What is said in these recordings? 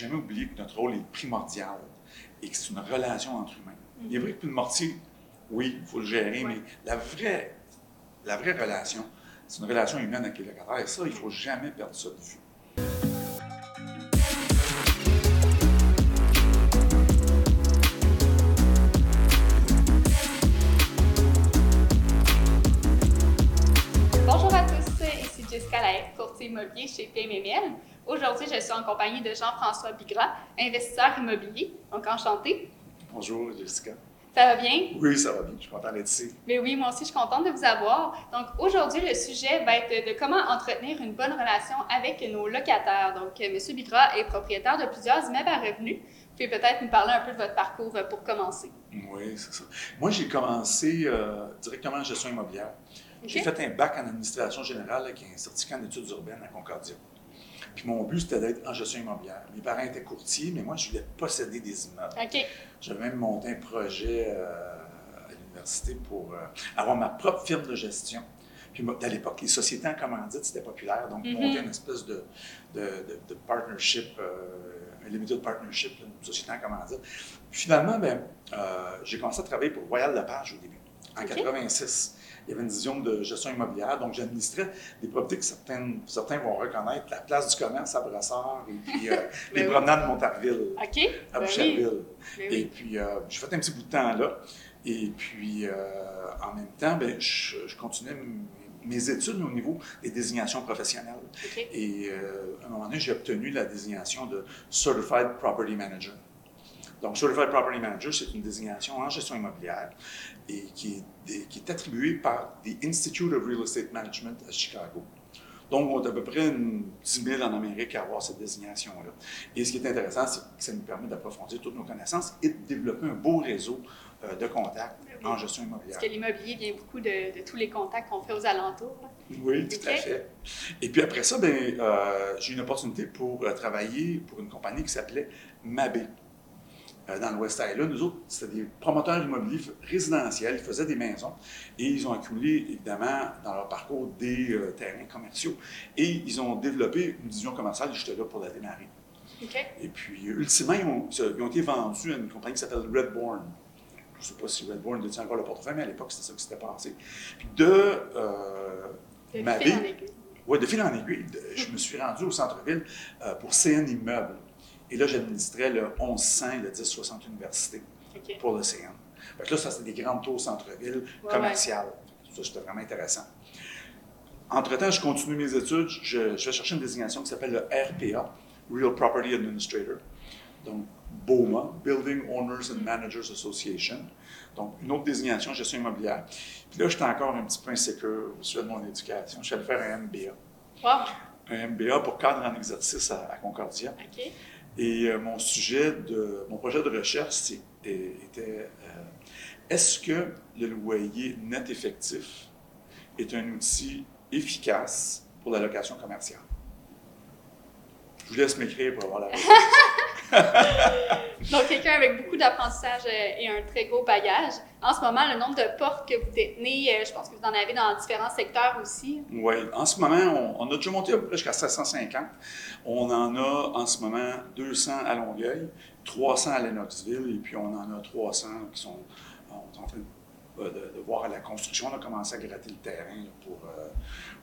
jamais oublier que notre rôle est primordial et que c'est une relation entre humains. Il est vrai que le mortier, oui, il faut le gérer, mais la vraie, la vraie relation, c'est une relation humaine avec les locataires. Et ça, il ne faut jamais perdre ça de vue. Bonjour à tous, ici Jessica Laet, courtier immobilier chez PMML. Aujourd'hui, je suis en compagnie de Jean-François Bigras, investisseur immobilier. Donc, enchanté. Bonjour, Jessica. Ça va bien? Oui, ça va bien. Je suis content d'être ici. Mais oui, moi aussi, je suis contente de vous avoir. Donc, aujourd'hui, le sujet va être de comment entretenir une bonne relation avec nos locataires. Donc, M. Bigras est propriétaire de plusieurs immeubles à revenus. Vous pouvez peut-être nous parler un peu de votre parcours euh, pour commencer. Oui, c'est ça. Moi, j'ai commencé euh, directement en gestion immobilière. J'ai fait un bac en administration générale avec un certificat en études urbaines à Concordia. Puis mon but, c'était d'être en gestion immobilière. Mes parents étaient courtiers, mais moi, je voulais posséder des immeubles. J'avais même monté un projet euh, à l'université pour euh, avoir ma propre firme de gestion. Puis à l'époque, les sociétés en commandite, c'était populaire. Donc, Mhm. monter une espèce de, de, de- de partnership, euh, un limited partnership, une société en commandite. Puis finalement, ben, euh, j'ai commencé à travailler pour Royal Lepage au début, en Ok. 86. Il y avait une division de gestion immobilière, donc j'administrais des propriétés que certaines- certains vont reconnaître, la place du commerce à Brassard et puis euh, les Ben oui. promenades de Montarville à Ben Boucherville. oui. Ben Et oui. puis, euh, j'ai fait un petit bout de temps là. Et puis, euh, en même temps, ben, je, je continuais mes études au niveau des désignations professionnelles. Et euh, à un moment donné, j'ai obtenu la désignation de Certified Property Manager. Donc, Certified Property Manager, c'est une désignation en gestion immobilière et qui est, qui est attribuée par the Institute of Real Estate Management à Chicago. Donc, on est à peu près une 10 000 en Amérique à avoir cette désignation-là. Et ce qui est intéressant, c'est que ça nous permet d'approfondir toutes nos connaissances et de développer un beau réseau euh, de contacts en gestion immobilière. Parce que l'immobilier vient beaucoup de, de tous les contacts qu'on fait aux alentours. Oui, tout à fait. Et puis après ça, ben, euh, j'ai eu une opportunité pour euh, travailler pour une compagnie qui s'appelait Mabé. Euh, dans le West Island. Nous autres, c'était des promoteurs immobiliers résidentiels. Ils faisaient des maisons et ils ont accumulé, évidemment, dans leur parcours, des euh, terrains commerciaux. Et ils ont développé une vision commerciale. J'étais là pour la démarrer. Et puis, euh, ultimement, ils ont, ils ont été vendus à une compagnie qui s'appelle Redbourne. Je ne sais pas si Redbourne détient encore le portefeuille, mais à l'époque, c'était ça qui s'était passé. Puis de euh, fil en aiguille. Ouais, de fil en aiguille, de- je me suis rendu au centre-ville euh, pour CN Immeubles. Et là, j'administrais le 1100 et le 1060 Université pour le CN. Fait que là, ça, c'était des grandes tours centre-ville Ouais, commerciales. Ça, c'était vraiment intéressant. Entre-temps, je continue mes études. Je, je vais chercher une désignation qui s'appelle le RPA, Real Property Administrator. Donc, BOMA, Building Owners and Managers Association. Donc, une autre désignation, gestion immobilière. Puis là, j'étais encore un petit peu insécure au sujet de mon éducation. Je suis allé faire un MBA Wow. un MBA pour cadre en exercice à, à Concordia. Et euh, mon sujet de mon projet de recherche é- était euh, est-ce que le loyer net effectif est un outil efficace pour la location commerciale? Je vous laisse m'écrire pour avoir la réponse. Donc, quelqu'un avec beaucoup d'apprentissage euh, et un très gros bagage. En ce moment, le nombre de portes que vous détenez, euh, je pense que vous en avez dans différents secteurs aussi. Oui, en ce moment, on, on a déjà monté à peu près jusqu'à 750. On en a en ce moment 200 à Longueuil, 300 à Lennoxville, et puis on en a 300 qui sont, en train de, de- de voir à la construction. On a commencé à gratter le terrain là, pour, euh,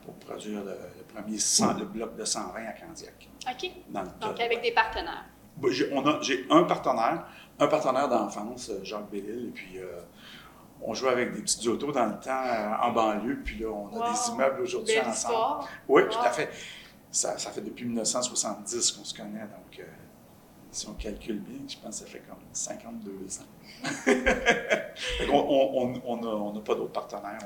pour produire le, le premier 100 le bloc de 120 à Candiac. OK. Dans le Donc, avec des partenaires. Bon, j'ai- un partenaire, un partenaire d'enfance, euh, Jacques Bellil, et puis euh, on jouait avec des petites autos dans le temps euh, en banlieue, puis là, on a Wow. des immeubles aujourd'hui ensemble. histoire. Oui, Wow. tout à fait. Ça, ça fait depuis 1970 qu'on se connaît, donc euh, si on calcule bien, je pense que ça fait comme 52 ans. On n'a pas d'autres partenaires,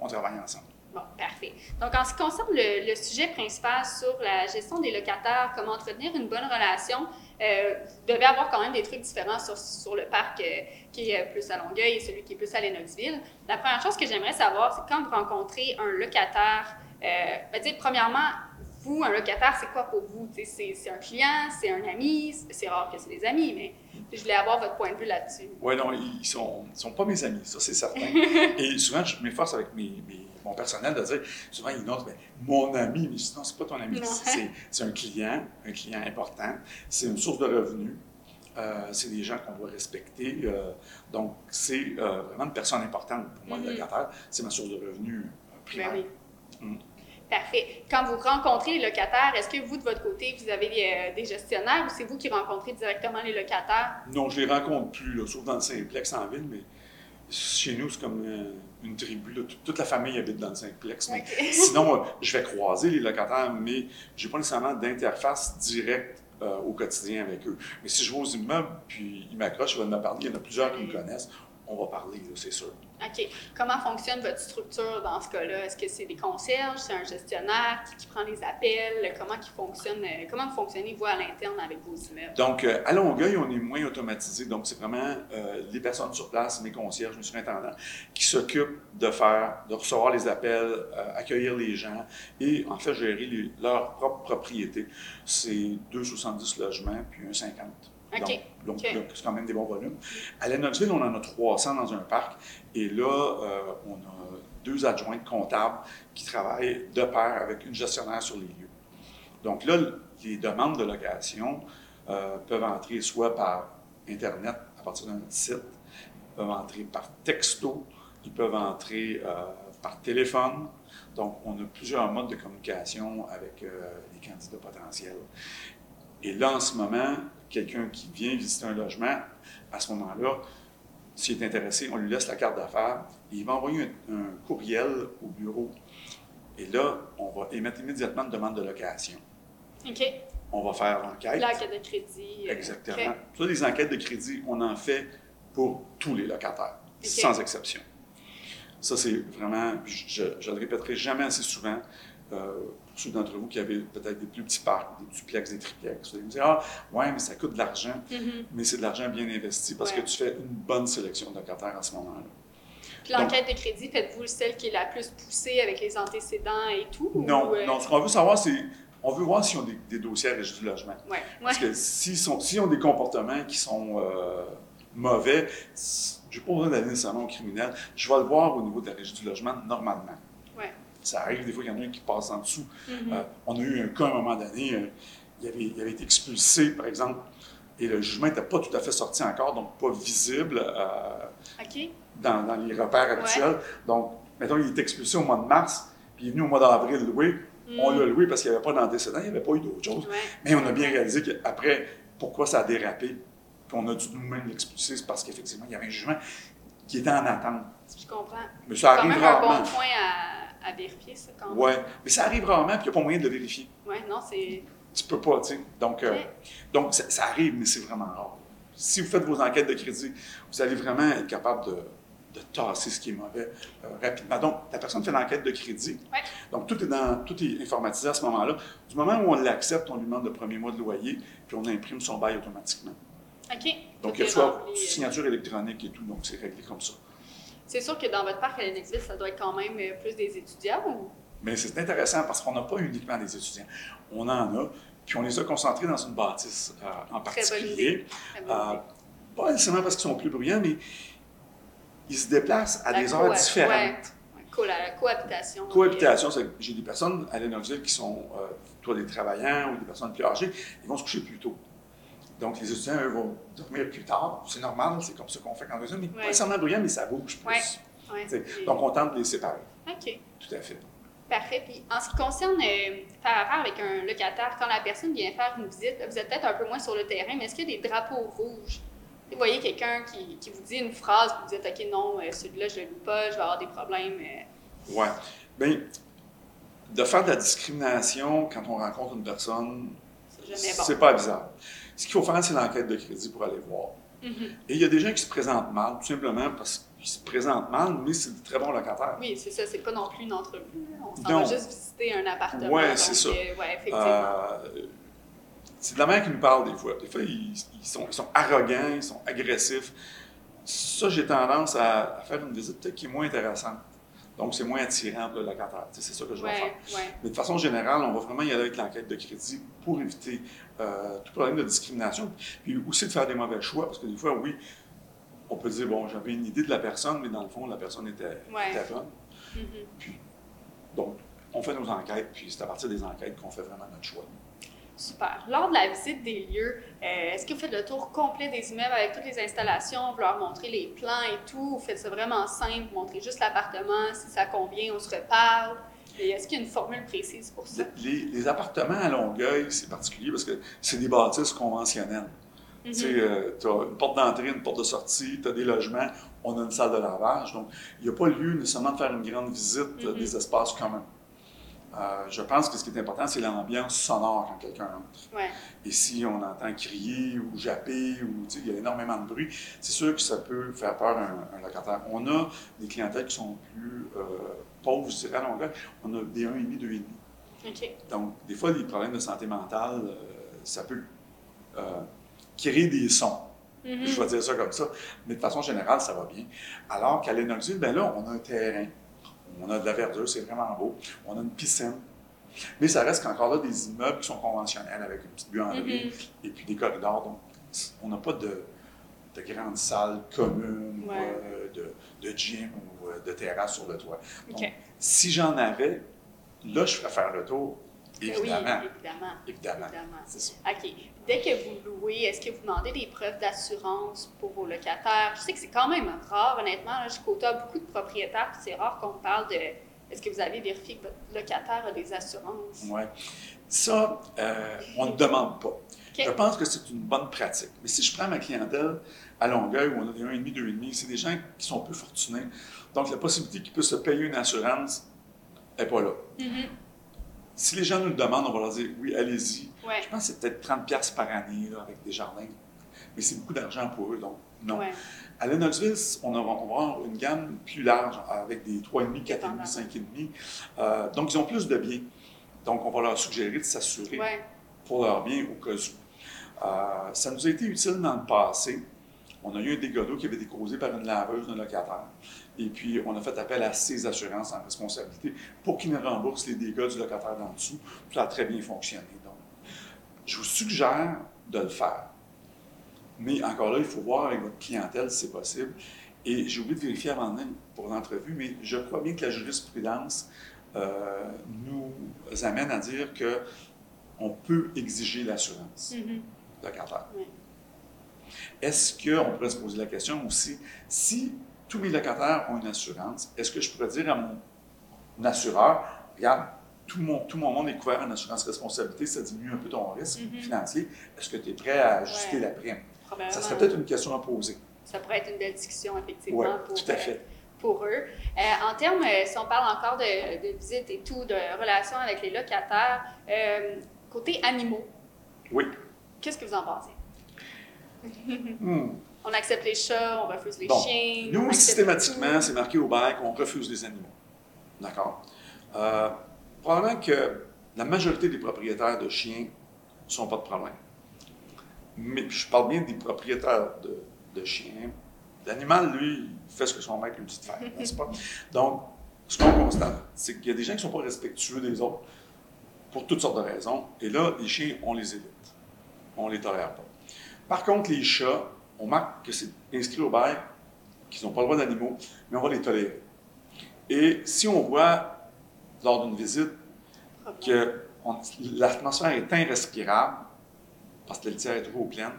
on travaille ensemble. Bon, parfait. Donc, en ce qui concerne le, le sujet principal sur la gestion des locataires, comment entretenir une bonne relation, euh, vous devez avoir quand même des trucs différents sur, sur le parc euh, qui est plus à Longueuil et celui qui est plus à Lennoxville. La première chose que j'aimerais savoir, c'est quand vous rencontrez un locataire, euh, ben, premièrement, vous, un locataire, c'est quoi pour vous? C'est, c'est un client, c'est un ami, c'est rare que c'est des amis, mais je voulais avoir votre point de vue là-dessus. Oui, non, ils sont, sont pas mes amis, ça c'est certain. Et souvent, je m'efforce avec mes, mon personnel de dire, souvent ils notent, mon ami, mais sinon, c'est pas ton ami, c'est, c'est un client, un client important, c'est une source de revenus. Euh, c'est des gens qu'on doit respecter. Euh, donc, c'est euh, vraiment une personne importante pour moi, le mm-hmm. locataire. C'est ma source de revenus primaire. Ben oui. Mm. Parfait. Quand vous rencontrez les locataires, est-ce que vous, de votre côté, vous avez des, gestionnaires ou c'est vous qui rencontrez directement les locataires? Non, je ne les rencontre plus, là, sauf dans le simplex en ville, mais chez nous, c'est comme une tribu. Toute la famille habite dans le simplex. sinon, je vais croiser les locataires, mais je n'ai pas nécessairement d'interface directe euh, au quotidien avec eux. Mais si je vais aux immeubles, puis ils m'accrochent, ils vont me parler, il y en a plusieurs qui me connaissent, on va parler, c'est sûr. OK. Comment fonctionne votre structure dans ce cas-là? Est-ce que c'est des concierges, c'est un gestionnaire? Qui, prend les appels? Comment, fonctionnez, euh, vous, à l'interne avec vos immeubles? Donc, euh, à Longueuil, on est moins automatisé. Donc, c'est vraiment euh, les personnes sur place, mes concierges, mes surintendants, qui s'occupent de faire, de recevoir les appels, accueillir les gens et, en fait, gérer les, leur propre propriété. C'est 2,70 logements, puis 1,50 Okay. Donc, c'est quand même des bons volumes. À Lennonville, on en a 300 dans un parc. Et là, euh, on a deux adjointes comptables qui travaillent de pair avec une gestionnaire sur les lieux. Donc là, les demandes de location euh, peuvent entrer soit par Internet à partir d'un site, peuvent entrer par texto, ils peuvent entrer euh, par téléphone. Donc, on a plusieurs modes de communication avec les candidats potentiels. Et là, en ce moment, quelqu'un qui vient visiter un logement, à ce moment-là, s'il est intéressé, on lui laisse la carte d'affaires et il va envoyer un, courriel au bureau. Et là, on va émettre immédiatement une demande de location. OK. On va faire l'enquête. L'enquête de crédit. Euh, Exactement. Okay. les enquêtes de crédit, on en fait pour tous les locataires, sans exception. Ça, c'est vraiment, je ne le répéterai jamais assez souvent, euh, ceux d'entre vous qui avaient peut-être des plus petits parcs, des duplex, des triplex, vous allez me dire Ah, ouais, mais ça coûte de l'argent, mm-hmm. mais c'est de l'argent bien investi parce que tu fais une bonne sélection de locataires à ce moment-là. Puis l'enquête de crédit, faites-vous celle qui est la plus poussée avec les antécédents et tout? Non, euh? non. Ce qu'on veut savoir, c'est on veut voir s'ils ont des, dossiers à régime du logement. Ouais. Parce que s'ils ont des comportements qui sont euh, mauvais, je n'ai pas besoin d'aller nécessairement au criminel. Je vais le voir au niveau de la régie du logement normalement. Ça arrive des fois qu'il y en a un qui passe en dessous. Mm-hmm. Euh, on a eu un cas à un moment donné, euh, il, avait, il, avait, été expulsé, par exemple, et le jugement n'était pas tout à fait sorti encore, donc pas visible euh, dans, dans, les repères habituels. Donc, mettons, il est expulsé au mois de mars, puis il est venu au mois d'avril louer. On l'a mm. loué parce qu'il n'y avait pas d'antécédent, il n'y avait pas eu d'autre chose. Mais on a bien réalisé qu'après, pourquoi ça a dérapé, puis on a dû nous-mêmes l'expulser, c'est parce qu'effectivement, il y avait un jugement qui était en attente. Je comprends. Mais ça arrive quand même un bon point à à vérifier ça quand même. Oui, mais ça arrive rarement, puis il n'y a pas moyen de le vérifier. Oui, non, c'est. Tu peux pas, tu sais. Donc, euh, donc ça, arrive, mais c'est vraiment rare. Si vous faites vos enquêtes de crédit, vous allez vraiment être capable de, de tasser ce qui est mauvais euh, rapidement. Donc, la personne fait l'enquête de crédit. Donc, tout est, dans, tout est informatisé à ce moment-là. Du moment où on l'accepte, on lui demande le premier mois de loyer, puis on imprime son bail automatiquement. OK. Donc, il y a soit signature électronique et tout, donc c'est réglé comme ça. C'est sûr que dans votre parc à Lennoxville, ça doit être quand même euh, plus des étudiants ou? Mais c'est intéressant parce qu'on n'a pas uniquement des étudiants. On en a, puis on les a concentrés dans une bâtisse euh, en particulier. Très bonne euh, pas nécessairement parce qu'ils sont plus bruyants, mais ils se déplacent à des heures différentes. Ouais. la cohabitation. Cohabitation, j'ai des personnes à Lennoxville qui sont, toi, des travailleurs ou des personnes plus âgées, ils vont se coucher plus tôt. Donc, les étudiants, eux, vont dormir plus tard. C'est normal, c'est comme ça qu'on fait quand on résume. Mais pas nécessairement bruyant, mais ça bouge plus. Donc, on tente de les séparer. OK. Tout à fait. Parfait. Puis, en ce qui concerne euh, faire affaire avec un locataire, quand la personne vient faire une visite, vous êtes peut-être un peu moins sur le terrain, mais est-ce qu'il y a des drapeaux rouges? Vous voyez quelqu'un qui, qui, vous dit une phrase, vous dites, OK, non, euh, celui-là, je ne le loue pas, je vais avoir des problèmes. Euh. Ouais. Bien, de faire de la discrimination quand on rencontre une personne, c'est pas bizarre. Ce qu'il faut faire, c'est l'enquête de crédit pour aller voir. Mm-hmm. Et il y a des gens qui se présentent mal, tout simplement parce qu'ils se présentent mal, mais c'est de très bons locataires. Oui, c'est ça. C'est pas non plus une entrevue. On s'en va juste visiter un appartement. Oui, c'est ça. Euh, ouais, effectivement. Euh, c'est de la mère qui nous parle des fois. Des fois, ils, sont, ils sont, arrogants, ils sont agressifs. Ça, j'ai tendance à, faire une visite peut-être qui est moins intéressante. Donc, c'est moins attirant pour le locataire. C'est ça que je vais Ouais, faire. ouais. Mais de façon générale, on va vraiment y aller avec l'enquête de crédit pour éviter euh, tout problème de discrimination. Puis aussi de faire des mauvais choix, parce que des fois, oui, on peut dire, bon, j'avais une idée de la personne, mais dans le fond, la personne était, Ouais. était bonne. Mhm. Donc, on fait nos enquêtes, puis c'est à partir des enquêtes qu'on fait vraiment notre choix. Super. Lors de la visite des lieux, euh, est-ce que vous faites le tour complet des immeubles avec toutes les installations, vous leur montrez les plans et tout, vous faites ça vraiment simple, vous montrez juste l'appartement, si ça convient, on se reparle? Et est-ce qu'il y a une formule précise pour ça? Les, les appartements à Longueuil, c'est particulier parce que c'est des bâtisses conventionnelles. Mhm. Tu tu as une porte d'entrée, une porte de sortie, tu as des logements, on a une salle de lavage. Donc, il n'y a pas lieu nécessairement de faire une grande visite euh, Mhm. des espaces communs. Euh, je pense que ce qui est important, c'est l'ambiance sonore quand quelqu'un entre. Ouais. Et si on entend crier ou japper ou il y a énormément de bruit, c'est sûr que ça peut faire peur à un, un locataire. On a des clientèles qui sont plus euh, pauvres, je dirais, à. On a des 1,5, 2,5. OK. Donc, des fois, les problèmes de santé mentale, euh, ça peut créer des sons. Mhm. Je vais dire ça comme ça. Mais de façon générale, ça va bien. Alors qu'à Lennoxville, ben là, on a un terrain. On a de la verdure, c'est vraiment beau. On a une piscine. Mais ça reste qu'encore là des immeubles qui sont conventionnels avec une petite buanderie Mhm. et puis des corridors. Donc, on n'a pas de, de grandes salles communes, Ouais. euh, de, de gym ou euh, de terrasse sur le toit. Donc, si j'en avais, là, je ferais faire le tour, évidemment. Oui, évidemment. Évidemment. Évidemment. Ça. OK. Dès que vous louez, est-ce que vous demandez des preuves d'assurance pour vos locataires? Je sais que c'est quand même rare, honnêtement. Là, je côtoie beaucoup de propriétaires, puis c'est rare qu'on parle de est-ce que vous avez vérifié que votre locataire a des assurances? Ouais. Ça, euh, on ne demande pas. Je pense que c'est une bonne pratique. Mais si je prends ma clientèle à Longueuil, où on a des 1,5, 2,5, c'est des gens qui sont peu fortunés. Donc, la possibilité qu'ils puissent se payer une assurance n'est pas là. Mhm. Si les gens nous le demandent, on va leur dire oui, allez-y. Ouais. Je pense que c'est peut-être 30$ piastres par année là, avec des jardins. Mais c'est beaucoup d'argent pour eux, donc non. Ouais. À Lennoxville, on, on va avoir une gamme plus large avec des 3,5, 4,5, Dépendamment. 5,5. Euh, donc, ils ont plus de biens. Donc, on va leur suggérer de s'assurer Ouais. pour leur bien au cas où. Euh, ça nous a été utile dans le passé. On a eu un dégât d'eau qui avait été causé par une laveuse d'un locataire. Et puis, on a fait appel à ses assurances en responsabilité pour qu'ils nous remboursent les dégâts du locataire d'en dessous. Ça a très bien fonctionné. Donc, je vous suggère de le faire. Mais encore là, il faut voir avec votre clientèle si c'est possible. Et j'ai oublié de vérifier avant même pour l'entrevue, mais je crois bien que la jurisprudence euh, nous amène à dire que on peut exiger l'assurance Mhm. locataire. Oui. Est-ce qu'on pourrait se poser la question aussi, si tous mes locataires ont une assurance, est-ce que je pourrais dire à mon assureur, regarde, tout mon, tout mon monde est couvert en assurance responsabilité, ça diminue un peu ton risque Mhm. financier, est-ce que tu es prêt à ajuster Ouais. la prime? Ça serait peut-être une question à poser. Ça pourrait être une belle discussion, effectivement, Oui, pour, tout à euh, fait. pour eux. Euh, en termes, euh, si on parle encore de, de visites et tout, de relations avec les locataires, euh, côté animaux, Oui. qu'est-ce que vous en pensez? Hmm. On accepte les chats, on refuse les Bon, chiens. Nous, systématiquement, c'est marqué au bail qu'on refuse les animaux. D'accord? Euh, probablement que la majorité des propriétaires de chiens ne sont pas de problème. Mais je parle bien des propriétaires de, de chiens. L'animal, lui, fait ce que son maître lui dit de faire, n'est-ce pas? Donc, ce qu'on constate, c'est qu'il y a des gens qui ne sont pas respectueux des autres pour toutes sortes de raisons. Et là, les chiens, on les évite. On ne les tolère pas. Par contre, les chats, on marque que c'est inscrit au bail qu'ils n'ont pas le droit d'animaux, mais on va les tolérer. Et si on voit, lors d'une visite, que on- l'atmosphère est irrespirable, parce que la litière est trop pleine,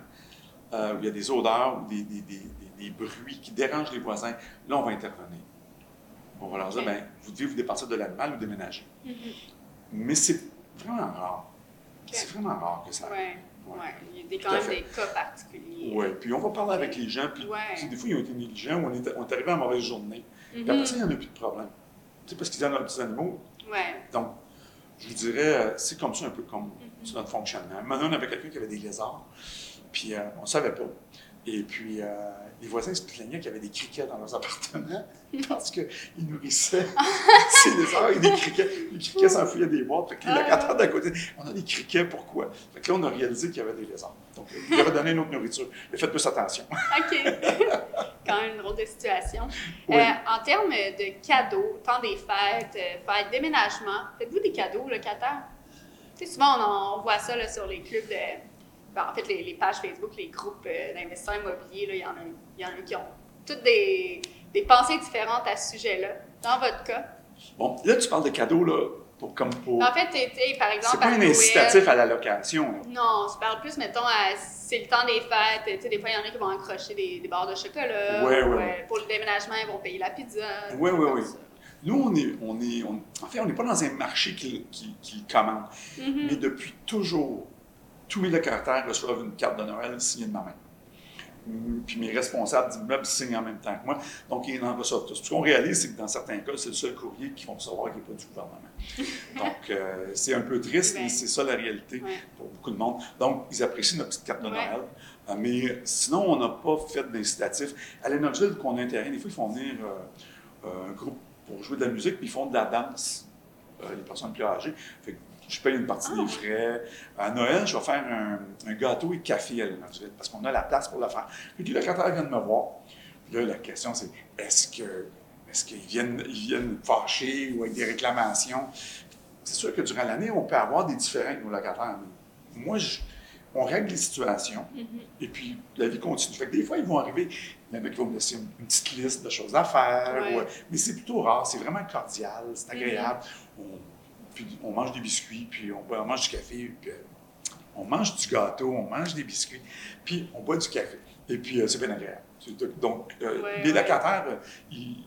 euh, où il y a des odeurs ou des, des- des- des- des bruits qui dérangent les voisins, là, on va intervenir. On va leur dire, ben, vous devez vous départir de l'animal ou déménager? Mhm. Mais c'est vraiment rare. C'est vraiment rare que ça arrive. Ouais, Il y a quand même des cas particuliers. Oui, puis on va parler avec les gens, puis Ouais. des fois, ils ont été négligents ou on est, on est arrivé à mauvaise journée. Mhm. Puis après ça, il n'y en a plus de problème. Tu sais, parce qu'ils ont leurs petits animaux. Ouais. Donc, je vous dirais, euh, c'est comme ça un peu comme Mhm. c'est notre fonctionnement. Maintenant, on avait quelqu'un qui avait des lézards, puis euh, on ne savait pas. Et puis, euh, les voisins se plaignaient qu'il y avait des criquets dans leurs appartements parce qu'ils nourrissaient ces lézards des criquets. Les criquets s'enfuyaient des boîtes. Fait que les Ah. locataires d'à côté, on a des criquets, pourquoi? Fait que là, on a réalisé qu'il y avait des lézards. Donc, il leur a donné une autre nourriture. Mais faites plus attention. OK. Quand même une drôle de situation. Oui. Euh, en termes de cadeaux, temps des fêtes, euh, fêtes, déménagement, faites-vous des cadeaux locataires? Tu sais, souvent, on, en- voit ça là, sur les clubs de. Ben, en fait, les, les pages Facebook, les groupes euh, d'investisseurs immobiliers, il y, en a, y en a qui ont toutes des, des pensées différentes à ce sujet-là. Dans votre cas. Bon, là, tu parles de cadeaux, là, pour, comme pour. En fait, tu sais, par exemple, C'est pas un incitatif à la location. là. Non, je parle plus, mettons, à c'est le temps des fêtes. Tu sais, des fois, il y en a qui vont accrocher des, des barres de chocolat. Ouais, ou, ouais, euh, ouais. Pour le déménagement, ils vont payer la pizza. comme ouais. ça. Nous, on est, on est, on- en fait, on n'est pas dans un marché qui, qui, qui commande. Mhm. Mais depuis toujours, tous mes locataires reçoivent une carte de Noël signée de ma main. Hum, Puis mes responsables d'immeubles signent en même temps que moi. Donc, ils en reçoivent tous. Ce qu'on réalise, c'est que dans certains cas, c'est le seul courrier qu'ils vont recevoir qui n'est pas du gouvernement. Donc, euh, c'est un peu triste, mais c'est ça la réalité Ouais. pour beaucoup de monde. Donc, ils apprécient notre petite carte de Ouais. Noël. Euh, Mais sinon, on n'a pas fait d'incitatif. À Lennoxville, qu'on a intérêt, des fois, ils font venir euh, un groupe pour jouer de la musique, puis ils font de la danse, les personnes plus âgées. Fait que je paye une partie Ah, des ouais. frais. À Noël, je vais faire un, un gâteau et café à parce qu'on a la place pour le faire. Puis les locataires viennent me voir. Puis là, la question, c'est est-ce que est-ce qu'ils viennent, ils viennent fâchés ou avec des réclamations? C'est sûr que durant l'année, on peut avoir des différends avec nos locataires. mais moi, je- on règle les situations Mhm. et puis la vie continue. Fait que des fois, ils vont arriver, il y en a qui vont me laisser une, une petite liste de choses à faire, Ouais. ou- mais c'est plutôt rare, c'est vraiment cordial, c'est Mhm. agréable. on, puis on mange des biscuits, puis on, mange du café, puis euh, on mange du gâteau, on mange des biscuits, puis on boit du café. Et puis euh, c'est bien agréable. Donc, euh, Ouais, les locataires, ils-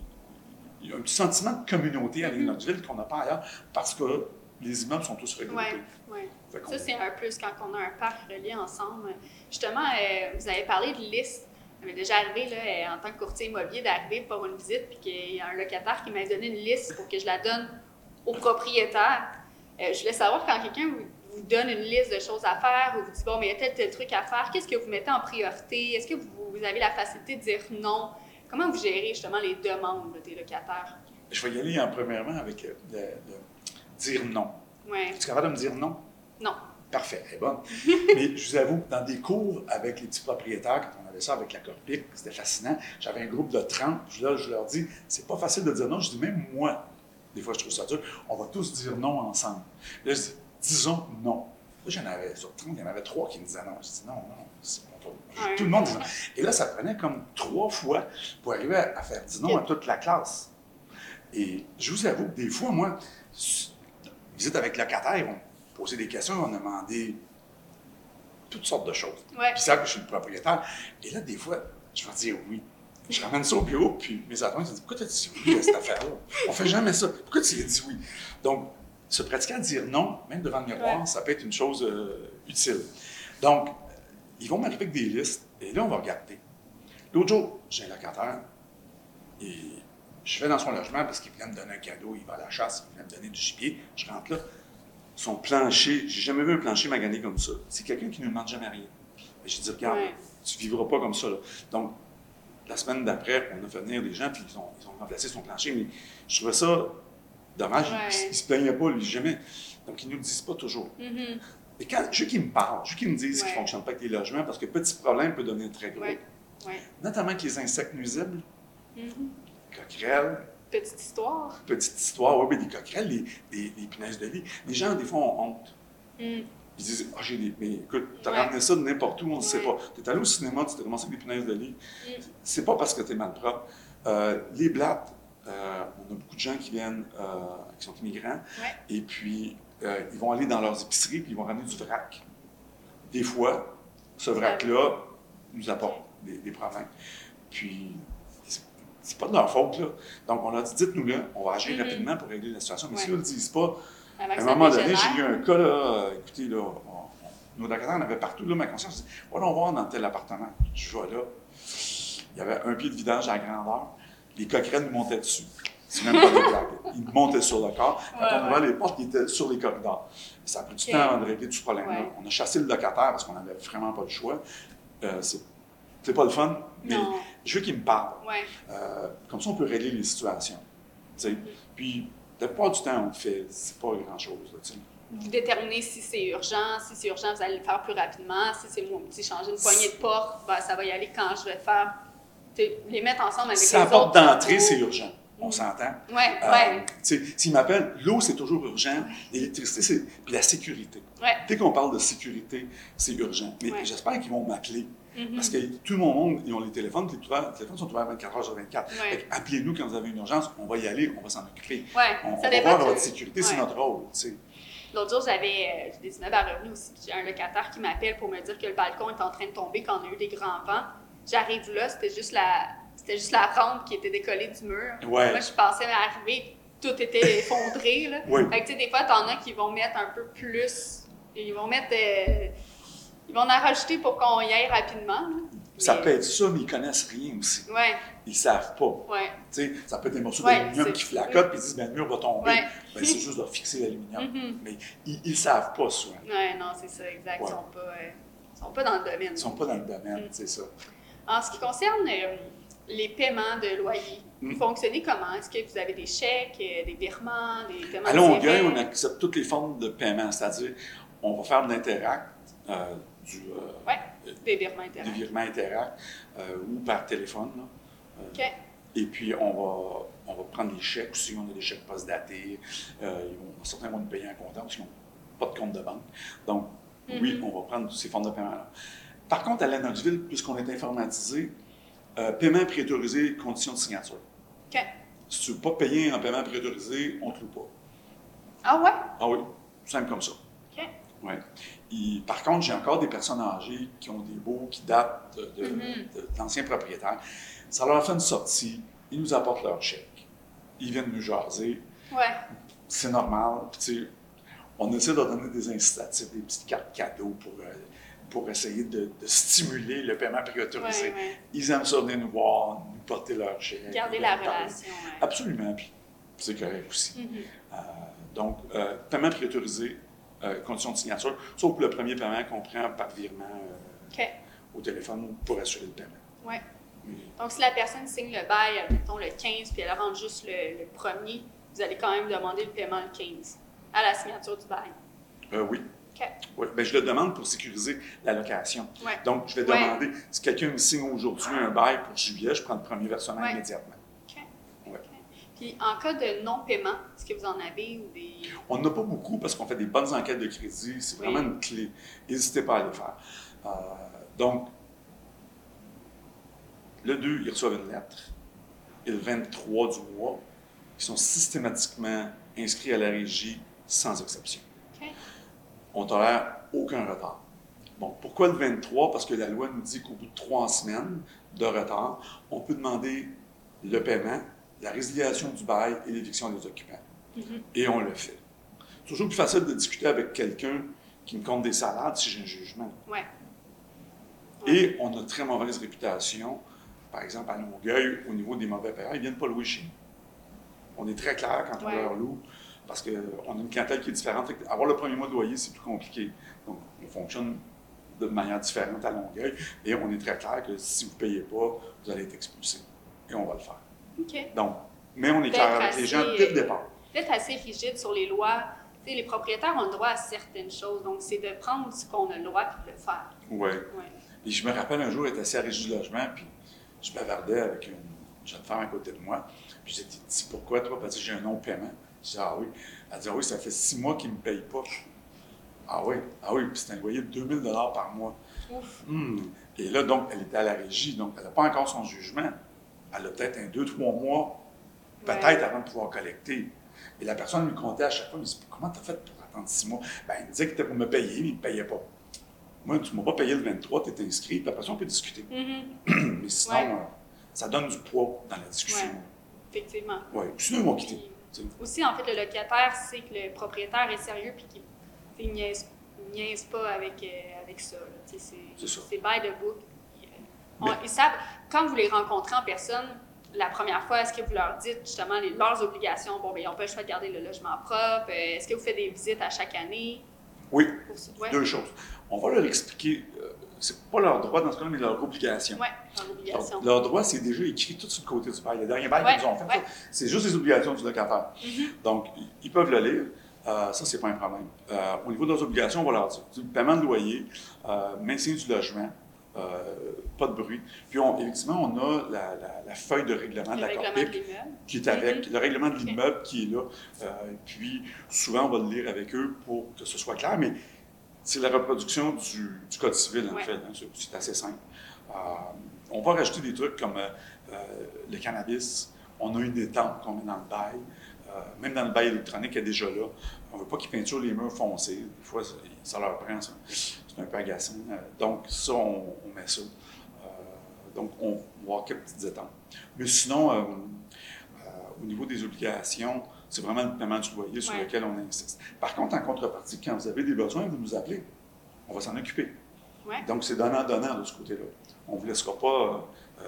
il y a un petit sentiment de communauté à Mhm. Lennoxville qu'on n'a pas ailleurs parce que les immeubles sont tous regroupés. Fait qu'on- Ça, c'est un plus quand on a un parc relié ensemble. Justement, euh, vous avez parlé de liste. Ça m'est déjà arrivé, là, en tant que courtier immobilier, d'arriver pour une visite, puis qu'il y a un locataire qui m'a donné une liste pour que je la donne au propriétaire. Euh, je voulais savoir quand quelqu'un vous, vous donne une liste de choses à faire, ou vous dit, bon, mais il y a tel, tel truc à faire, qu'est-ce que vous mettez en priorité? Est-ce que vous, vous avez la facilité de dire non? Comment vous gérez justement les demandes des locataires? Je vais y aller en premièrement avec euh, dire non. Ouais. Es-tu capable de me dire non? Non. Parfait, elle est bonne. Mais je vous avoue, dans des cours avec les petits propriétaires, quand on avait ça avec la Corpic, c'était fascinant. J'avais un groupe de 30, puis là, je leur dis, c'est pas facile de dire non. Je dis, même moi, des fois, je trouve ça dur. On va tous dire non ensemble. Là, je dis, disons non. Là, j'en avais, sur 30, il y en avait trois qui me disaient non. Je dis, non, non, c'est mon tour. Ouais. Tout le monde non. Et là, ça prenait comme trois fois pour arriver à, à faire dire non à toute la classe. Et je vous avoue que des fois, moi, visite avec locataires, ils vont poser des questions, ils vont demander toutes sortes de choses. Ouais. Puis que je suis le propriétaire. Et là, des fois, je vais dire oui. Je ramène ça au bureau, puis mes adjoints ils disent Pourquoi tu as dit oui à cette affaire-là? On fait jamais ça. Pourquoi tu as dit oui? Donc, se pratiquer à dire non, même devant le miroir, Ouais. ça peut être une chose euh, utile. Donc, ils vont m'arriver avec des listes, et là, on va regarder. L'autre jour, j'ai un locataire, et je vais dans son logement parce qu'il vient me donner un cadeau, il va à la chasse, il vient me donner du gibier. Je rentre là. Son plancher, j'ai jamais vu un plancher magané comme ça. C'est quelqu'un qui ne demande jamais rien. Et je dis, regarde, Ouais. tu vivras pas comme ça. là. Donc, la semaine d'après, on a fait venir des gens, puis ils ont, ils ont remplacé son plancher, mais je trouvais ça dommage. Ouais. Il, il se plaignait pas, lui, jamais. Donc, ils nous le disent pas toujours. Mhm. Et quand, je veux qu'ils me parlent, je veux qu'ils me disent qu'ils Ouais. ne fonctionnent pas avec les logements, parce que petit problème peut devenir très gros. Ouais. Notamment avec les insectes nuisibles, Mhm. coquerelles, Petite histoire. petite histoire, oui, mais des coquerelles, les, les, les punaises de lit. Les gens, des fois, ont honte. Mhm. Ils disent Ah, j'ai des. Mais écoute, tu as Ouais. ramené ça de n'importe où, on ne sait pas. Tu es allé au cinéma, tu t'es commencé avec des punaises de lit. Mm. C'est pas parce que tu es mal propre. Euh, les blattes, euh, on a beaucoup de gens qui viennent, euh, qui sont immigrants, Ouais. et puis ils vont aller dans leurs épiceries, puis ils vont ramener du vrac. Des fois, ce vrac-là nous apporte des, des problèmes. Puis, c'est- pas de leur faute, là. Donc, on leur dit, dites-nous-le, on va agir Mhm. rapidement pour régler la situation. Mais Ouais. si ils ne le disent pas, à un moment donné, j'ai eu un cas, là, écoutez, là, on- on- nos locataires en avaient partout, là, ma conscience, dis, allons voir dans tel appartement. Je vais là, il y avait un pied de vidange à grandeur, les coquerelles nous montaient dessus. C'est même pas des blagues. Ils montaient sur le corps. Quand Ouais, on ouais. ouvrait les portes, ils étaient sur les corridors. Ça a pris du temps avant de régler tout ce problème-là. Ouais. On a chassé le locataire parce qu'on n'avait vraiment pas de choix. Euh, c'est pas le fun, mais Non. je veux qu'ils me. Ouais. Euh, comme ça, on peut régler les situations. Puis, la plupart du temps, on le fait. C'est pas grand-chose. Vous déterminez si c'est urgent. Si c'est urgent, vous allez le faire plus rapidement. Si c'est moi, si changer une poignée de porte, ben, ça va y aller quand je vais faire. Les mettre ensemble avec Si les la porte autres. d'entrée, c'est urgent. On s'entend. Ouais, Euh, ouais, S'ils m'appellent, l'eau, c'est toujours urgent. L'électricité, c'est. Puis la sécurité. ouais. Dès qu'on parle de sécurité, c'est urgent. Mais Ouais. j'espère qu'ils vont m'appeler. Mhm. Parce que tout mon monde, ils ont les téléphones, les téléphones sont ouverts 24 heures sur 24. Ouais. Fait que Appelez-nous quand vous avez une urgence, on va y aller, on va s'en occuper. Ouais, On, on ça va voir de- votre sécurité, c'est notre rôle. tu sais. L'autre jour, j'avais euh, des immeubles à revenus aussi. J'ai un locataire qui m'appelle pour me dire que le balcon est en train de tomber quand on a eu des grands vents. J'arrive là, c'était juste la c'était juste la rampe qui était décollée du mur. Ouais. Moi, je pensais m'arriver, tout était effondré. Là. Oui. Fait que, tu sais, des fois, t'en as qui vont mettre un peu plus. Ils vont mettre. euh, vont en rajouter pour qu'on y aille rapidement. là. Ça Mais- peut être ça, mais ils connaissent rien aussi. Ouais, Ils savent pas. ouais. Ça peut être des morceaux Ouais, d'aluminium qui flacotent, puis ils disent, ben, le mur va tomber. Ouais. Ben, c'est juste de fixer l'aluminium. Mhm. Mais ils ne savent pas souvent. Ouais, non, c'est ça, exact. Ils sont pas, euh, sont pas dans le domaine. Ils ne sont pas dans le domaine, Mm. c'est ça. En ce qui concerne euh, les paiements de loyer, Mm. vous fonctionnez comment? Est-ce que vous avez des chèques, euh, des virements, des paiements À Longueuil, on accepte toutes les formes de paiement, c'est-à-dire, on va faire de l'interact, euh, du, euh, Ouais, des virements des intéressants. virements interact, euh, ou par téléphone. là. Euh. Et puis, on va, on va prendre des chèques aussi. On a des chèques post-datés. Certains vont nous payer en comptant parce qu'ils n'ont pas de compte de banque. Donc, oui, Mhm. on va prendre ces formes de paiement-là. Par contre, à Lennoxville, puisqu'on est informatisé, euh, paiement préautorisé, conditions de signature. OK. Si tu ne veux pas payer en paiement préautorisé, on ne te loue pas. Ah ouais? Ah oui, simple comme ça. Ouais. Et par contre, j'ai encore des personnes âgées qui ont des baux qui datent de, de- Mhm. de- de l'ancien propriétaire. Ça leur fait une sortie, ils nous apportent leur chèque, ils viennent nous jaser, Ouais. c'est normal. Puis, on essaie de leur donner des incitatifs, des petites cartes cadeaux pour, euh, pour essayer de, de stimuler le paiement préautorisé. ouais, ouais. Ils aiment ça venir nous voir, nous porter leur chèque. Garder la parler. relation. Absolument, puis c'est correct aussi. Mhm. Euh, donc, euh, paiement préautorisé, euh, conditions de signature, sauf pour le premier paiement qu'on prend par virement euh, au téléphone pour assurer le paiement. Ouais. Mais, Donc, si la personne signe le bail, mettons le 15, puis elle rentre juste le, le premier, vous allez quand même demander le paiement le 15 à la signature du bail. euh, oui. Oui. Ben, je le demande pour sécuriser la location. Ouais. Donc, je vais Ouais. demander, si quelqu'un me signe aujourd'hui un bail pour juillet, je prends le premier versement Ouais. immédiatement. Puis, en cas de non-paiement, est-ce que vous en avez ou des. On n'a pas beaucoup parce qu'on fait des bonnes enquêtes de crédit. C'est Oui. vraiment une clé. N'hésitez pas à les faire. Euh, donc, le 2, ils reçoivent une lettre. Et le 23 du mois, ils sont systématiquement inscrits à la régie sans exception. On tolère aucun retard. Bon, pourquoi le 23? Parce que la loi nous dit qu'au bout de trois semaines de retard, on peut demander le paiement, la résiliation du bail et l'éviction des occupants. Mhm. Et on le fait. C'est toujours plus facile de discuter avec quelqu'un qui me compte des salades si j'ai un jugement. Ouais. Et on a très mauvaise réputation, par exemple à Longueuil, au niveau des mauvais payeurs, ils ne viennent pas louer chez nous. On est très clair quand on Ouais. leur loue, parce qu'on a une clientèle qui est différente. Avoir le premier mois de loyer, c'est plus compliqué. Donc, on fonctionne de manière différente à Longueuil, et on est très clair que si vous ne payez pas, vous allez être expulsé. Et on va le faire. Donc, mais on est avec les gens assez, dès le euh, départ. Peut-être assez rigide sur les lois. Les propriétaires ont le droit à certaines choses. Donc, c'est de prendre ce qu'on a le droit de le faire. Ouais. Ouais. Et je me rappelle un jour, être assis à la régie du logement, puis je bavardais avec une jeune femme à côté de moi. Puis j'ai dit, Dis pourquoi toi? Elle dit, j'ai un non-paiement. Je dis, ah oui. Elle dit, ah oui, ça fait six mois qu'ils ne me payent pas. Ah oui, ah oui, puis c'est un loyer de 2000 par mois. Ouf. Hmm. Et là, donc, elle était à la régie, donc elle n'a pas encore son jugement. Elle a peut-être un deux, trois mois, peut-être Ouais. avant de pouvoir collecter. Et la personne lui comptait à chaque fois, elle me dit, comment tu as fait pour attendre six mois? Ben, il me disait qu'il était pour me payer, mais il ne me payait pas. Moi, tu ne m'as pas payé le 23, tu es inscrit, puis après ça, on peut discuter. Mhm. Mais sinon, Ouais. euh, ça donne du poids dans la discussion. Effectivement. Ouais. Sinon, ils vont quitter. Puis, aussi, en fait, le locataire sait que le propriétaire est sérieux puis qu'il il niaise, pas avec, euh, avec ça. C'est ça. C'est by the book. Ils, on- Mais- ils savent, quand vous les rencontrez en personne, la première fois, est-ce que vous leur dites justement les- leurs obligations? Bon, ben, ils n'ont pas le choix de garder le logement propre. Euh, Est-ce que vous faites des visites à chaque année? Oui? Ouais. deux choses. On va leur expliquer, euh, c'est pas leur droit dans ce cas-là, mais leur obligation. Ouais, par obligation. Donc, leur droit, c'est déjà écrit tout sur le côté du bail. Le dernier bail Ouais, qu'ils nous ont fait, ouais. c'est juste les obligations du locataire. Mhm. Donc, ils- peuvent le lire. Euh, ça, c'est pas un problème. Euh, au niveau de leurs obligations, on va leur dire du paiement de loyer, maintien du logement, pas de bruit. Puis, on, effectivement, on a la, la- la feuille de règlement Le de la Corpic qui est avec, le règlement de l'immeuble qui est là. Euh, puis, souvent, on va le lire avec eux pour que ce soit clair, mais c'est la reproduction du, du Code civil, en Ouais. fait. hein. C'est- assez simple. Euh, on va rajouter des trucs comme euh, euh, le cannabis. On a une détente qu'on met dans le bail. Euh, même dans le bail électronique, il est déjà là. On ne veut pas qu'ils peinturent les murs foncés. Des fois, ça, leur prend, ça. C'est un peu agaçant. Euh, donc, ça, on, on met ça. Euh, donc, on va avoir quelques petites étampes. Mais sinon, euh, au niveau des obligations, c'est vraiment le paiement du loyer sur Ouais. lequel on insiste. Par contre, en contrepartie, quand vous avez des besoins, vous nous appelez. On va s'en occuper. Ouais. Donc, c'est donnant-donnant de ce côté-là. On ne vous laissera pas euh,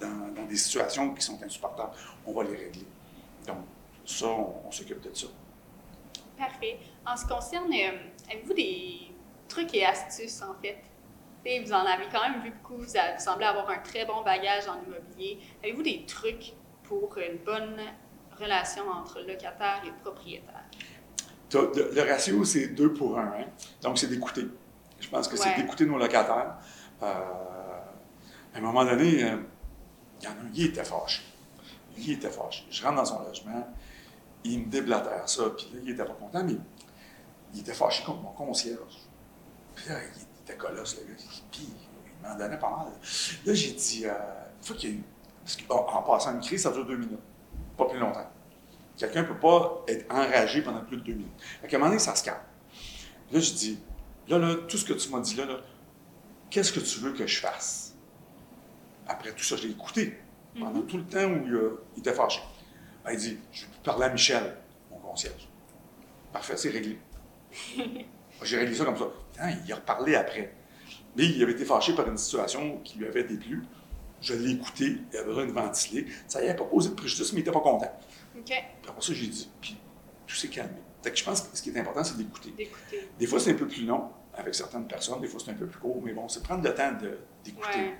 dans, dans des situations qui sont insupportables. On va les régler. Donc, ça, on, on s'occupe de ça. Parfait. En ce qui concerne, euh, avez-vous des trucs et astuces, en fait? Vous en avez quand même vu beaucoup, vous, avez- vous semblez avoir un très bon bagage en immobilier. Avez-vous des trucs pour une bonne relation entre locataire et propriétaire? Le, ratio, c'est deux pour un. hein. Donc, c'est d'écouter. Je pense que c'est d'écouter nos locataires. Euh, à un moment donné, euh, il y en a un, il était fâché. Il était fâché. Je rentre dans son logement, il me déblatère ça, puis là, il était pas content, mais il était fâché contre mon concierge. Puis là, il était colosse, le gars. Puis il m'en donnait pas mal. Là, j'ai dit, euh, une fois qu'il y a eu. Parce qu'en en passant une crise, ça dure deux minutes, pas plus longtemps. Quelqu'un ne peut pas être enragé pendant plus de deux minutes. Qu'à un moment donné, ça se calme. Là, je dis, là, là, tout ce que tu m'as dit là, là qu'est-ce que tu veux que je fasse? Après tout ça, je l'ai écouté pendant Mhm. tout le temps où il, euh, il était fâché. Ben, il dit, je vais parler à Michel, mon concierge. Parfait, c'est réglé. J'ai réglé ça comme ça. Hein, il a reparlé après. Mais il avait été fâché par une situation qui lui avait déplu. Je l'ai écouté, il avait besoin de ventiler. Ça y avait pas posé de préjudice, mais il n'était pas content. OK. Puis après ça, j'ai dit, puis tout s'est calmé. Fait que je pense que ce qui est important, c'est d'écouter. D'écouter. Des fois, c'est un peu plus long avec certaines personnes, des fois, c'est un peu plus court, mais bon, c'est prendre le temps d'écouter. Ouais.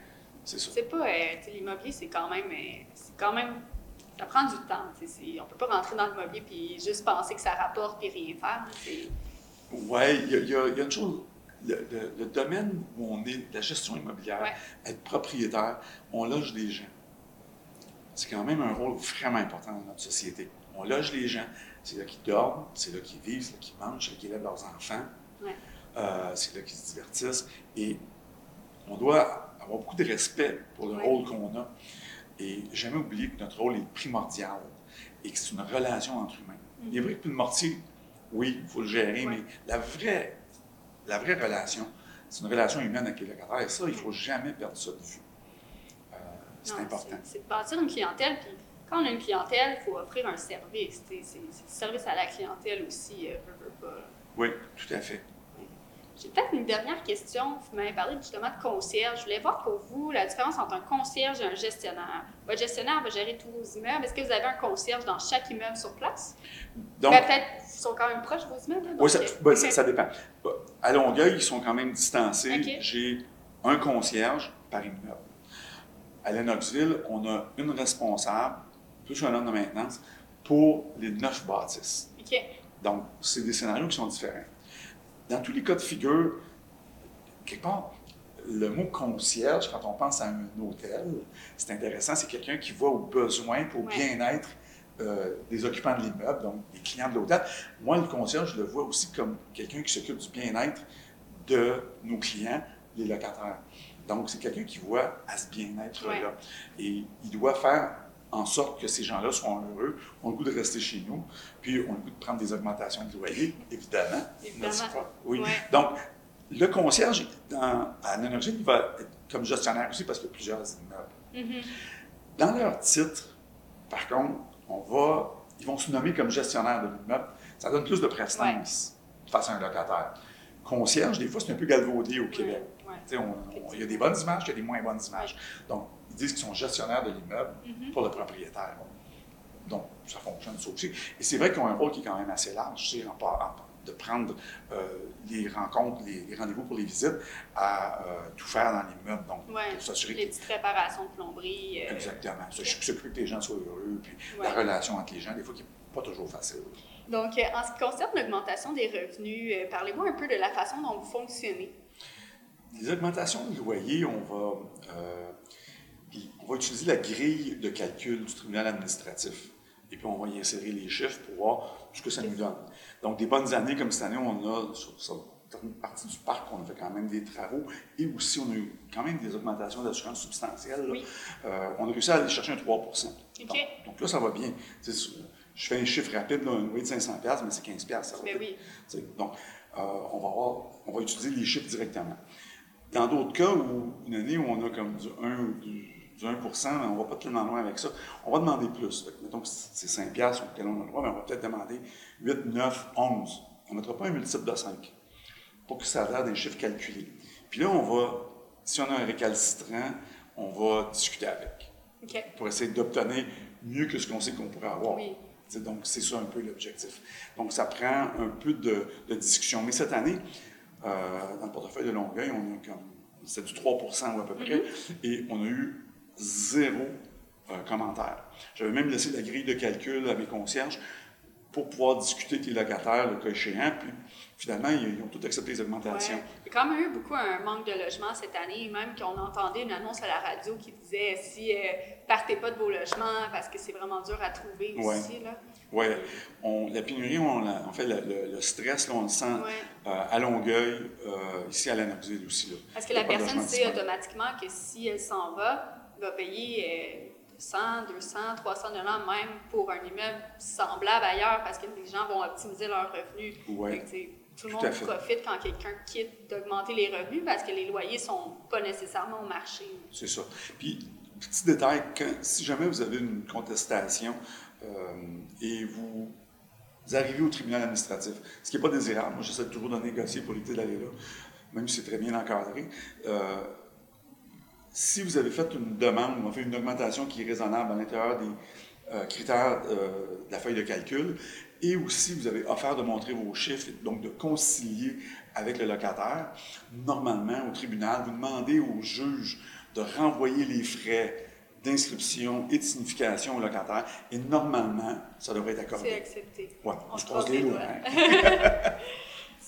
C'est ça. C'est pas. euh, l'immobilier, c'est quand même. euh, c'est quand même. Ça prend du temps. On peut pas rentrer dans l'immobilier puis juste penser que ça rapporte et rien faire. Oui, il y, a- y y une chose. Le, le- le domaine où on est, la gestion immobilière, Ouais. être propriétaire, on loge des gens. C'est quand même un rôle vraiment important dans notre société. On loge les gens, c'est là qu'ils dorment, c'est là qu'ils vivent, c'est là qu'ils mangent, c'est là qu'ils élèvent leurs enfants, Ouais. Euh, c'est là qu'ils se divertissent. Et on doit avoir beaucoup de respect pour le Ouais. rôle qu'on a. Et jamais oublier que notre rôle est primordial et que c'est une relation entre humains. Il est vrai que le mortier, oui, il faut le gérer, Ouais. mais la vraie, la vraie relation, c'est une relation humaine avec les locataires. Et ça, il ne faut jamais perdre ça de vue. Euh, c'est important. C'est de bâtir une clientèle. Puis quand on a une clientèle, il faut offrir un service. C'est service à la clientèle aussi. euh. Oui, tout à fait. J'ai peut-être une dernière question. Vous m'avez parlé justement de concierge. Je voulais voir pour vous la différence entre un concierge et un gestionnaire. Votre gestionnaire va gérer tous vos immeubles. Est-ce que vous avez un concierge dans chaque immeuble sur place? Donc, Ben, peut-être qu'ils sont quand même proches, vos immeubles. donc, oui, ça, euh, ben, ça- dépend. À Longueuil, ils sont quand même distancés. J'ai un concierge par immeuble. À Lennoxville, on a une responsable, plus un homme de maintenance, pour les neuf bâtisses. Donc, c'est des scénarios qui sont différents. Dans tous les cas de figure, quelque part, le mot concierge, quand on pense à un hôtel, c'est intéressant, c'est quelqu'un qui va aux besoins pour Ouais. bien-être euh, des occupants de l'immeuble, donc des clients de l'hôtel. Moi, le concierge, je le vois aussi comme quelqu'un qui s'occupe du bien-être de nos clients, les locataires. Donc, c'est quelqu'un qui voit à ce bien-être-là. Ouais. Et il doit faire en sorte que ces gens-là soient heureux, ont le goût de rester chez nous, puis ont le goût de prendre des augmentations de loyer, évidemment. Évidemment. n'est-ce pas? Oui. Ouais. Donc, le concierge, dans, à Nanogène, il va être comme gestionnaire aussi parce qu'il y a plusieurs immeubles. Mhm. Dans leur titre, par contre, on va, ils vont se nommer comme gestionnaire de l'immeuble. Ça donne plus de prestance face à un locataire. Concierge, des fois, c'est un peu galvaudé au Québec. Ouais. Tu sais, on- on- il y a des bonnes images, il y a des moins bonnes images. Donc, disent qu'ils sont gestionnaires de l'immeuble Mhm. pour le propriétaire. Donc, ça fonctionne ça aussi. Et c'est vrai qu'ils ont un rôle qui est quand même assez large. en en- de prendre euh, les rencontres, les, rendez-vous pour les visites, à euh, tout faire dans l'immeuble. Donc, ouais, s'assurer les petites réparations de plomberie. Euh, Exactement. S'occuper que les gens soient heureux, puis la relation entre les gens, des fois, qui n'est pas toujours facile. Donc, en ce qui concerne l'augmentation des revenus, parlez-moi un peu de la façon dont vous fonctionnez. Les augmentations de loyer, on va, on va utiliser la grille de calcul du tribunal administratif et puis on va y insérer les chiffres pour voir ce que ça nous donne. Donc, des bonnes années comme cette année, on a, sur certaines parties du parc, on a fait quand même des travaux et aussi on a eu quand même des augmentations d'assurance substantielles. Euh, on a réussi à aller chercher un 3 donc, là, ça va bien. je fais un chiffre rapide, un loyer de 500 mais c'est 15 ça va oui. Donc, euh, on, va on va utiliser les chiffres directement. Dans d'autres cas, où une année où on a comme du 1 ou du du 1 mais on ne va pas tellement loin avec ça. On va demander plus. mettons que c'est 5 piastres auquel on a le droit, mais on va peut-être demander 8, 9, 11. On ne mettra pas un multiple de 5 pour que ça ait l'air d'un chiffre calculé. Puis là, on va, si on a un récalcitrant, on va discuter avec pour essayer d'obtenir mieux que ce qu'on sait qu'on pourrait avoir. Donc, c'est ça un peu l'objectif. Donc, ça prend un peu de, discussion. Mais cette année, euh, dans le portefeuille de Longueuil, on a comme, c'est du 3 ou à peu près, mm-hmm. et on a eu zéro euh, commentaire. J'avais même laissé la grille de calcul à mes concierges pour pouvoir discuter avec les locataires, le cas échéant, puis finalement, ils, ont tous accepté les augmentations. Il y a quand même eu beaucoup un manque de logement cette année, même qu'on entendait une annonce à la radio qui disait si euh, partez pas de vos logements parce que c'est vraiment dur à trouver aussi. Oui, la pénurie, on, en fait, le, stress, là, on le sent euh, à Longueuil, ici à la aussi. Là. Parce que la personne sait automatiquement que si elle s'en va, va payer 100, 200, 300 dollars même pour un immeuble semblable ailleurs parce que les gens vont optimiser leurs revenus. tout le monde profite quand quelqu'un quitte d'augmenter les revenus parce que les loyers ne sont pas nécessairement au marché. C'est ça. Puis, petit détail, si jamais vous avez une contestation euh, et vous, arrivez au tribunal administratif, ce qui n'est pas désirable, moi j'essaie toujours de négocier pour éviter d'aller là, même si c'est très bien encadré. Euh, si vous avez fait une demande, on fait une augmentation qui est raisonnable à l'intérieur des euh, critères euh, de la feuille de calcul, et aussi vous avez offert de montrer vos chiffres, donc de concilier avec le locataire, normalement, au tribunal, vous demandez au juge de renvoyer les frais d'inscription et de signification au locataire, et normalement, ça devrait être accordé. C'est accepté. Oui, se croise les doigts.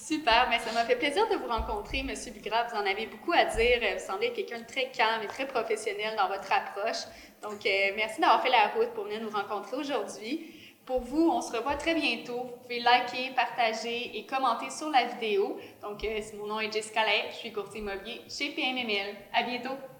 Super, mais ça m'a fait plaisir de vous rencontrer, M. Bigra. Vous en avez beaucoup à dire. Vous semblez quelqu'un de très calme et très professionnel dans votre approche. Donc, euh, merci d'avoir fait la route pour venir nous rencontrer aujourd'hui. Pour vous, on se revoit très bientôt. Vous pouvez liker, partager et commenter sur la vidéo. Donc, euh, mon nom est Jessica Lay, je suis courtier immobilier chez PMML. À bientôt!